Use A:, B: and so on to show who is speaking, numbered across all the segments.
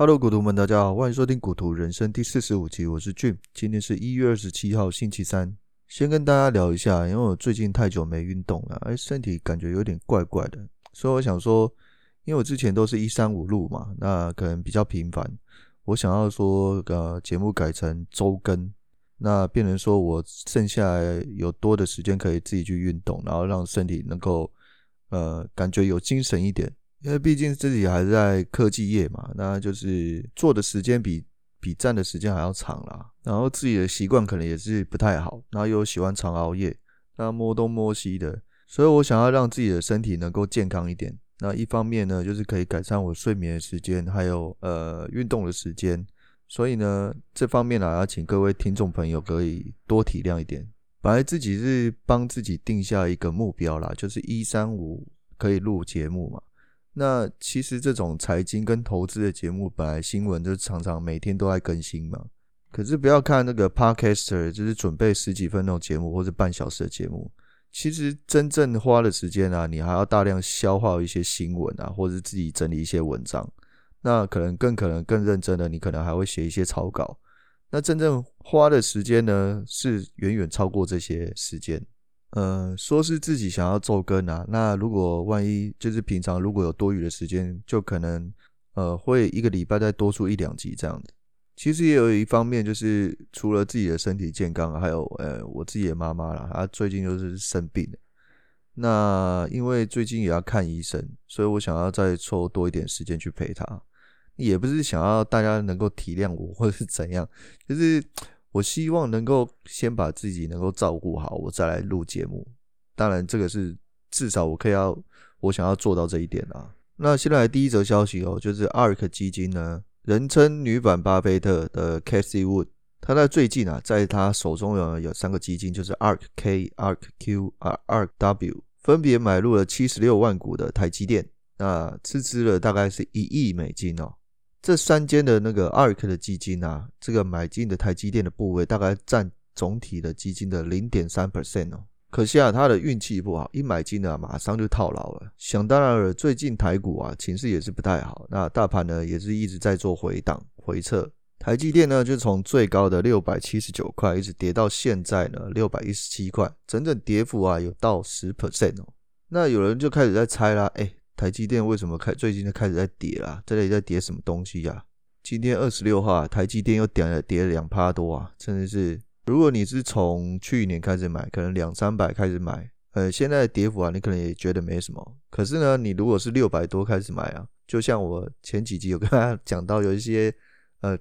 A: Hello，股徒们，大家好，欢迎收听《股徒人生》第四十五集，我是 Jim，今天是一月二十七号，星期三。先跟大家聊一下，因为我最近太久没运动了，哎，身体感觉有点怪怪的，所以我想说，因为我之前都是一三五录嘛，那可能比较频繁，我想要说，呃，节目改成周更，那变成说我剩下有多的时间可以自己去运动，然后让身体能够，呃，感觉有精神一点。因为毕竟自己还是在科技业嘛，那就是做的时间比比站的时间还要长啦。然后自己的习惯可能也是不太好，然后又喜欢常熬夜，那摸东摸西的，所以我想要让自己的身体能够健康一点。那一方面呢，就是可以改善我睡眠的时间，还有呃运动的时间。所以呢，这方面呢，要请各位听众朋友可以多体谅一点。本来自己是帮自己定下一个目标啦，就是一三五可以录节目嘛。那其实这种财经跟投资的节目，本来新闻就常常每天都在更新嘛。可是不要看那个 Podcaster，就是准备十几分钟节目或者半小时的节目，其实真正花的时间啊，你还要大量消化一些新闻啊，或者自己整理一些文章。那可能更可能更认真的，你可能还会写一些草稿。那真正花的时间呢，是远远超过这些时间。呃，说是自己想要周更啊，那如果万一就是平常如果有多余的时间，就可能呃会一个礼拜再多出一两集这样子。其实也有一方面就是除了自己的身体健康，还有呃我自己的妈妈啦，她最近就是生病了。那因为最近也要看医生，所以我想要再抽多一点时间去陪她。也不是想要大家能够体谅我或者是怎样，就是。我希望能够先把自己能够照顾好，我再来录节目。当然，这个是至少我可以要我想要做到这一点啊。那现在第一则消息哦，就是 ARK 基金呢，人称女版巴菲特的 Cathie Wood，他在最近啊，在他手中有有三个基金，就是 ARK K、ARK Q、啊 ARK W，分别买入了七十六万股的台积电，那斥资了大概是一亿美金哦。这三间的那个 ARK 的基金啊，这个买进的台积电的部位大概占总体的基金的零点三 percent 哦。可惜啊，他的运气不好，一买进啊，马上就套牢了。想当然了，最近台股啊情势也是不太好，那大盘呢也是一直在做回档回撤。台积电呢就从最高的六百七十九块一直跌到现在呢六百一十七块，整整跌幅啊有到十 percent 哦。那有人就开始在猜啦，哎。台积电为什么开最近就开始在跌啦？这里在跌什么东西呀、啊？今天二十六号，台积电又跌了跌了两趴多啊！真的是，如果你是从去年开始买，可能两三百开始买，呃，现在跌幅啊，你可能也觉得没什么。可是呢，你如果是六百多开始买啊，就像我前几集有跟大家讲到，有一些呃，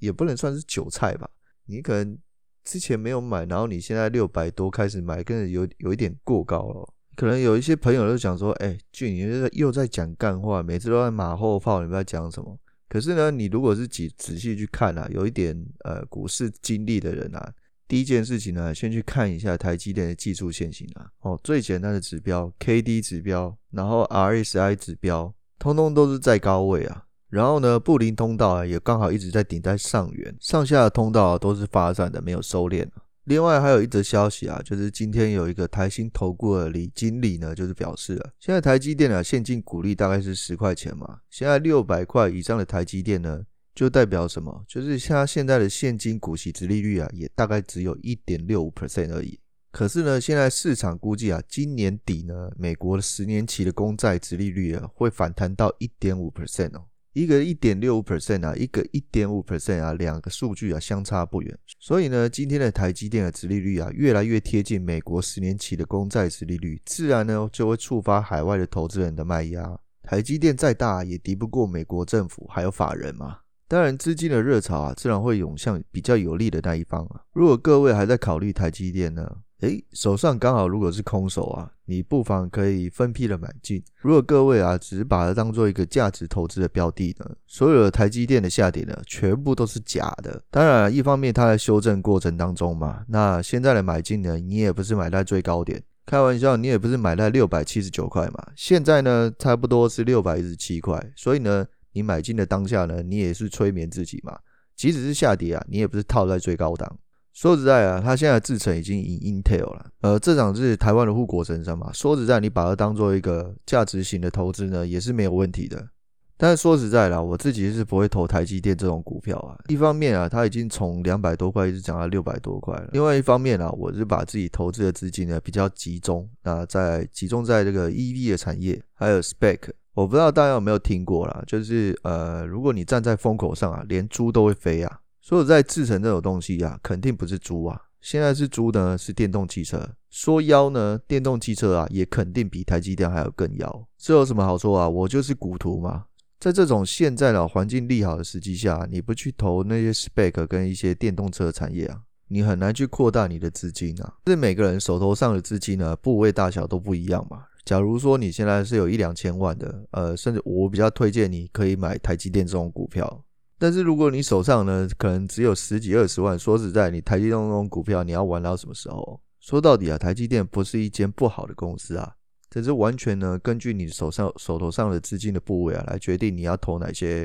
A: 也不能算是韭菜吧，你可能之前没有买，然后你现在六百多开始买，跟有有一点过高了。可能有一些朋友都讲说：“哎、俊，你又在讲干话，每次都在马后炮，你不知道讲什么？”可是呢，你如果是仔仔细去看啊，有一点呃股市经历的人啊，第一件事情呢，先去看一下台积电的技术线型啊，哦，最简单的指标 KD 指标，然后 RSI 指标，通通都是在高位啊。然后呢，布林通道啊，也刚好一直在顶在上缘，上下通道，都是发展的，没有收敛。另外还有一则消息啊，就是今天有一个台新投顾的李经理呢，就是表示了，现在台积电啊，现金股利大概是十块钱嘛，现在六百块以上的台积电呢，就代表什么？就是像它现在的现金股息殖利率啊，也大概只有一点六五 percent 而已。可是呢，现在市场估计啊，今年底呢，美国的十年期的公债殖利率啊，会反弹到一点五 percent 哦。一个一点六五 percent 啊，一个一点五 percent 啊，两个数据啊相差不远。所以呢，今天的台积电的殖利率啊，越来越贴近美国十年期的公债殖利率，自然呢就会触发海外的投资人的卖压。台积电再大也敌不过美国政府还有法人嘛。当然，资金的热潮啊，自然会涌向比较有利的那一方啊。如果各位还在考虑台积电呢？诶，手上刚好如果是空手啊，你不妨可以分批的买进。如果各位啊，只是把它当做一个价值投资的标的呢，所有的台积电的下跌呢，全部都是假的。当然，一方面它在修正过程当中嘛，那现在的买进呢，你也不是买在最高点，开玩笑，你也不是买在六百七十九块嘛，现在呢，差不多是六百一十七块，所以呢，你买进的当下呢，你也是催眠自己嘛，即使是下跌啊，你也不是套在最高档。说实在啊，他现在制程已经赢 Intel 了。呃，这场是台湾的护国神山嘛。说实在，你把它当做一个价值型的投资呢，也是没有问题的。但是说实在啦，我自己是不会投台积电这种股票啊。一方面啊，它已经从两百多块一直涨到六百多块了；另外一方面啊，我是把自己投资的资金呢比较集中，那在集中在这个 EV 的产业，还有 SPAC。我不知道大家有没有听过啦，就是呃，如果你站在风口上啊，连猪都会飞啊。说实在，制成这种东西啊，肯定不是猪啊。现在是猪呢，是电动汽车。说妖呢，电动汽车啊，也肯定比台积电还要更妖。这有什么好说啊？我就是股徒嘛。在这种现在的环境利好的时机下，你不去投那些 spec 跟一些电动车产业啊，你很难去扩大你的资金啊。是每个人手头上的资金呢，部位大小都不一样嘛。假如说你现在是有一两千万的，呃，甚至我比较推荐你可以买台积电这种股票。但是如果你手上呢，可能只有十几二十万，说实在，你台积电这种股票你要玩到什么时候？说到底啊，台积电不是一间不好的公司啊。这是完全呢，根据你手上手头上的资金的部位啊，来决定你要投哪些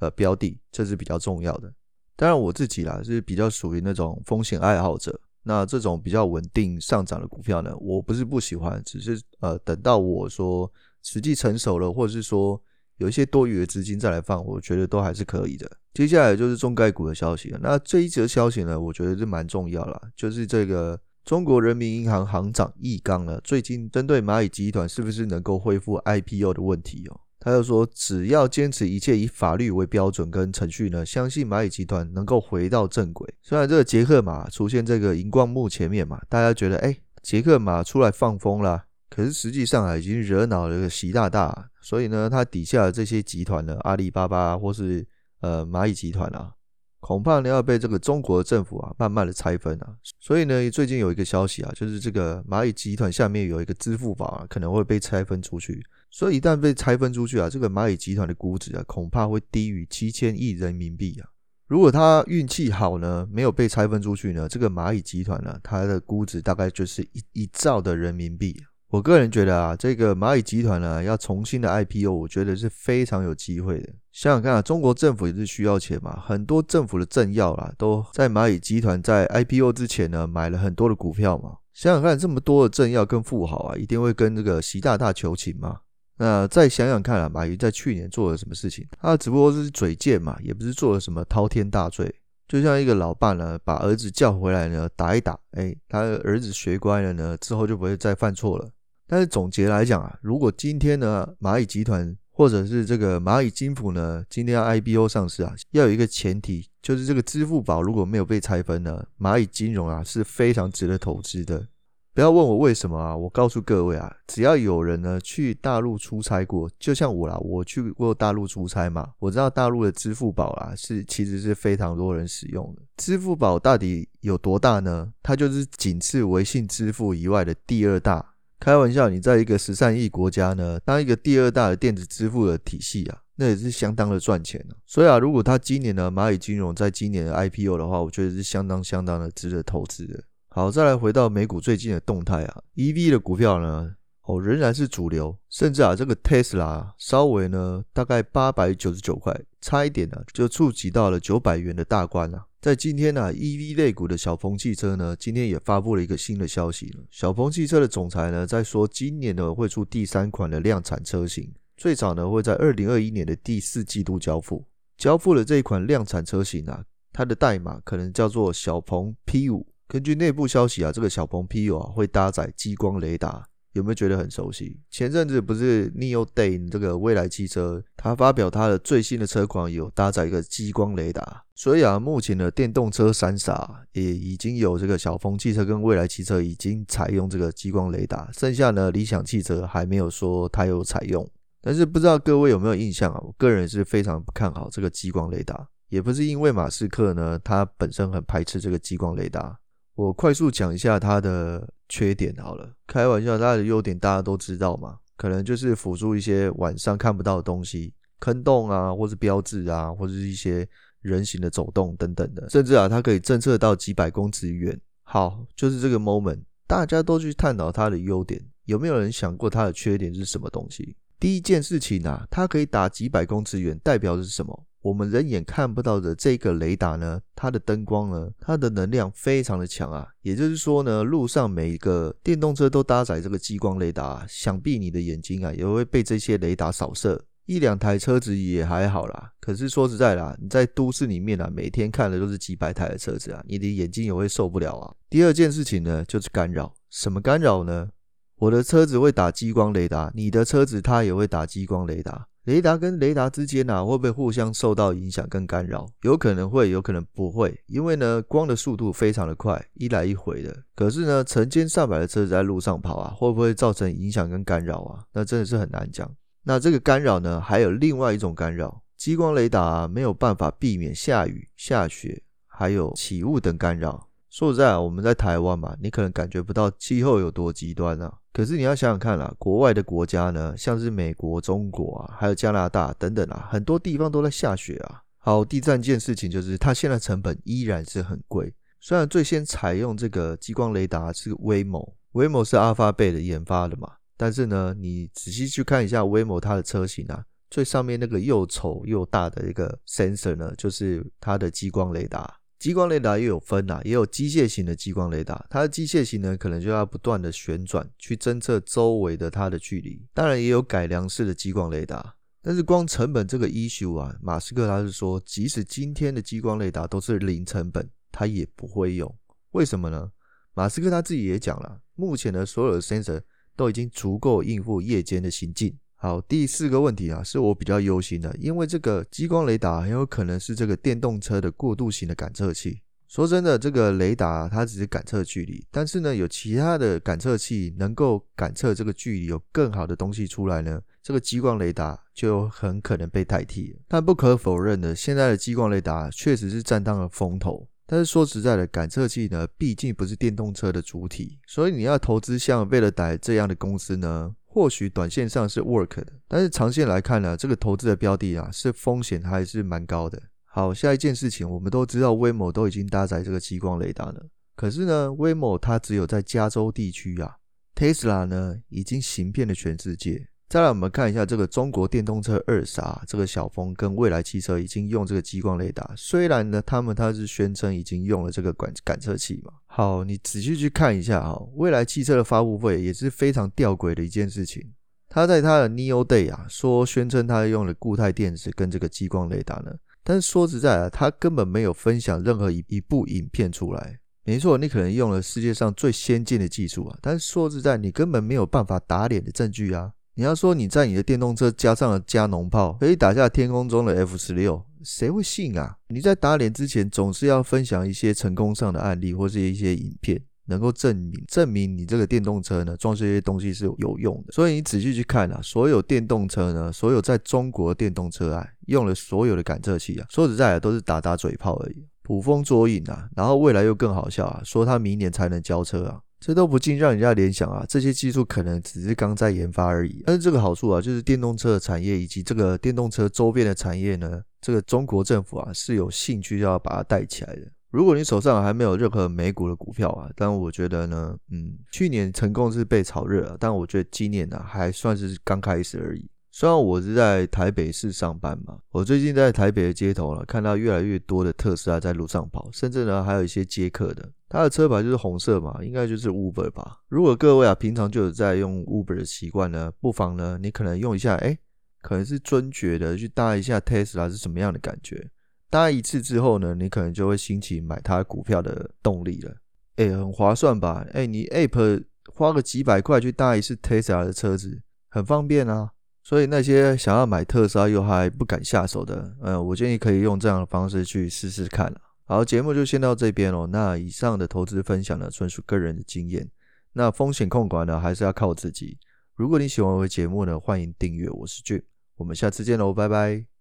A: 呃标的，这是比较重要的。当然我自己啦是比较属于那种风险爱好者，那这种比较稳定上涨的股票呢，我不是不喜欢，只是呃等到我说实际成熟了，或者是说有一些多余的资金再来放，我觉得都还是可以的。接下来就是中概股的消息了，那这一则消息呢，我觉得是蛮重要啦，就是这个。中国人民银行行长易纲呢，最近针对蚂蚁集团是不是能够恢复 IPO 的问题哦，他又说，只要坚持一切以法律为标准跟程序呢，相信蚂蚁集团能够回到正轨。虽然这个杰克马出现这个荧光幕前面嘛，大家觉得哎，杰克马出来放风啦，可是实际上啊，已经惹恼了习大大，所以呢，他底下的这些集团呢，阿里巴巴或是呃蚂蚁集团啊。恐怕呢要被这个中国政府啊慢慢的拆分啊，所以呢最近有一个消息啊，就是这个蚂蚁集团下面有一个支付宝啊可能会被拆分出去，所以一旦被拆分出去啊，这个蚂蚁集团的估值啊恐怕会低于七千亿人民币啊。如果他运气好呢，没有被拆分出去呢，这个蚂蚁集团呢它的估值大概就是一一兆的人民币。我个人觉得啊，这个蚂蚁集团呢要重新的 IPO，我觉得是非常有机会的。想想看啊，中国政府也是需要钱嘛，很多政府的政要啦，都在蚂蚁集团在 IPO 之前呢买了很多的股票嘛。想想看，这么多的政要跟富豪啊，一定会跟这个习大大求情嘛。那再想想看啊，蚂蚁在去年做了什么事情？他只不过是嘴贱嘛，也不是做了什么滔天大罪。就像一个老爸呢，把儿子叫回来呢，打一打，哎，他儿子学乖了呢，之后就不会再犯错了。但是总结来讲啊，如果今天呢，蚂蚁集团或者是这个蚂蚁金服呢，今天要 IPO 上市啊，要有一个前提，就是这个支付宝如果没有被拆分呢，蚂蚁金融啊是非常值得投资的。不要问我为什么啊，我告诉各位啊，只要有人呢去大陆出差过，就像我啦，我去过大陆出差嘛，我知道大陆的支付宝啊是其实是非常多人使用的。支付宝到底有多大呢？它就是仅次微信支付以外的第二大。开玩笑，你在一个十三亿国家呢，当一个第二大的电子支付的体系啊，那也是相当的赚钱啊。所以啊，如果他今年呢，蚂蚁金融在今年的 IPO 的话，我觉得是相当相当的值得投资的。好，再来回到美股最近的动态啊，EV 的股票呢，哦，仍然是主流，甚至啊，这个 Tesla 稍微呢，大概八百九十九块，差一点呢，就触及到了九百元的大关了。在今天呢，EV 类股的小鹏汽车呢，今天也发布了一个新的消息。小鹏汽车的总裁呢，在说今年呢会出第三款的量产车型，最早呢会在二零二一年的第四季度交付。交付了这一款量产车型啊，它的代码可能叫做小鹏 P 五。根据内部消息啊，这个小鹏 P 五啊会搭载激光雷达。有没有觉得很熟悉？前阵子不是 Neo Day 这个蔚来汽车，它发表它的最新的车款有搭载一个激光雷达，所以啊，目前的电动车三傻也已经有这个小鹏汽车跟蔚来汽车已经采用这个激光雷达，剩下呢理想汽车还没有说它有采用，但是不知道各位有没有印象啊？我个人是非常不看好这个激光雷达，也不是因为马斯克呢，他本身很排斥这个激光雷达。我快速讲一下它的缺点好了，开玩笑，它的优点大家都知道嘛，可能就是辅助一些晚上看不到的东西，坑洞啊，或是标志啊，或者是一些人形的走动等等的，甚至啊，它可以侦测到几百公尺远。好，就是这个 moment，大家都去探讨它的优点，有没有人想过它的缺点是什么东西？第一件事情啊，它可以打几百公尺远，代表的是什么？我们人眼看不到的这个雷达呢，它的灯光呢，它的能量非常的强啊。也就是说呢，路上每一个电动车都搭载这个激光雷达，想必你的眼睛啊也会被这些雷达扫射，一两台车子也还好啦。可是说实在啦，你在都市里面啊，每天看的都是几百台的车子啊，你的眼睛也会受不了啊。第二件事情呢，就是干扰。什么干扰呢？我的车子会打激光雷达，你的车子它也会打激光雷达。雷达跟雷达之间啊，会不会互相受到影响跟干扰？有可能会，有可能不会。因为呢，光的速度非常的快，一来一回的。可是呢，成千上百的车子在路上跑啊，会不会造成影响跟干扰啊？那真的是很难讲。那这个干扰呢，还有另外一种干扰，激光雷达啊，没有办法避免下雨、下雪，还有起雾等干扰。说实在啊，我们在台湾嘛，你可能感觉不到气候有多极端啊。可是你要想想看啦，国外的国家呢，像是美国、中国啊，还有加拿大等等啊，很多地方都在下雪啊。好，第三件事情就是它现在成本依然是很贵。虽然最先采用这个激光雷达是 Waymo，Waymo 是 Alphabet 的研发的嘛，但是呢，你仔细去看一下 Waymo 它的车型啊，最上面那个又丑又大的一个 sensor 呢，就是它的激光雷达。激光雷达也有分啊，也有机械型的激光雷达，它的机械型呢，可能就要不断的旋转去侦测周围的它的距离。当然也有改良式的激光雷达，但是光成本这个 issue 啊，马斯克他是说，即使今天的激光雷达都是零成本，他也不会用。为什么呢？马斯克他自己也讲了，目前的所有的 sensor 都已经足够应付夜间的行进。好，第四个问题啊，是我比较忧心的，因为这个激光雷达很有可能是这个电动车的过渡型的感测器。说真的，这个雷达它只是感测距离，但是呢，有其他的感测器能够感测这个距离，有更好的东西出来呢，这个激光雷达就很可能被代替。但不可否认的，现在的激光雷达确实是占当了风头。但是说实在的，感测器呢，毕竟不是电动车的主体，所以你要投资像贝勒戴这样的公司呢。或许短线上是 work 的，但是长线来看呢，这个投资的标的啊，是风险还是蛮高的。好，下一件事情，我们都知道威某都已经搭载这个激光雷达了，可是呢威某它只有在加州地区啊，Tesla 呢已经行遍了全世界。再来，我们看一下这个中国电动车二傻，这个小鹏跟蔚来汽车已经用这个激光雷达。虽然呢，他们他是宣称已经用了这个感感测器嘛。好，你仔细去看一下哈，蔚来汽车的发布会也是非常吊诡的一件事情。他在他的 Neo Day 啊，说宣称他用了固态电池跟这个激光雷达呢，但是说实在啊，他根本没有分享任何一一部影片出来。没错，你可能用了世界上最先进的技术啊，但是说实在，你根本没有办法打脸的证据啊。你要说你在你的电动车加上了加农炮，可以打下天空中的 F 十六，谁会信啊？你在打脸之前，总是要分享一些成功上的案例或是一些影片，能够证明证明你这个电动车呢装这些东西是有用的。所以你仔细去看啊，所有电动车呢，所有在中国的电动车啊，用了所有的感测器啊，说实在的，都是打打嘴炮而已，捕风捉影啊。然后未来又更好笑啊，说他明年才能交车啊。这都不禁让人家联想啊，这些技术可能只是刚在研发而已。但是这个好处啊，就是电动车的产业以及这个电动车周边的产业呢，这个中国政府啊是有兴趣要把它带起来的。如果你手上还没有任何美股的股票啊，但我觉得呢，嗯，去年成功是被炒热了，但我觉得今年呢还算是刚开始而已。虽然我是在台北市上班嘛，我最近在台北的街头了，看到越来越多的特斯拉在路上跑，甚至呢还有一些接客的，它的车牌就是红色嘛，应该就是 Uber 吧。如果各位啊平常就有在用 Uber 的习惯呢，不妨呢你可能用一下，哎，可能是尊爵的去搭一下 Tesla 是什么样的感觉？搭一次之后呢，你可能就会兴起买它股票的动力了，哎，很划算吧？哎，你 App 花个几百块去搭一次 Tesla 的车子，很方便啊。所以那些想要买特斯拉又还不敢下手的，呃，我建议可以用这样的方式去试试看。好，节目就先到这边哦。那以上的投资分享呢，纯属个人的经验，那风险控管呢，还是要靠自己。如果你喜欢我的节目呢，欢迎订阅。我是俊我们下次见喽，拜拜。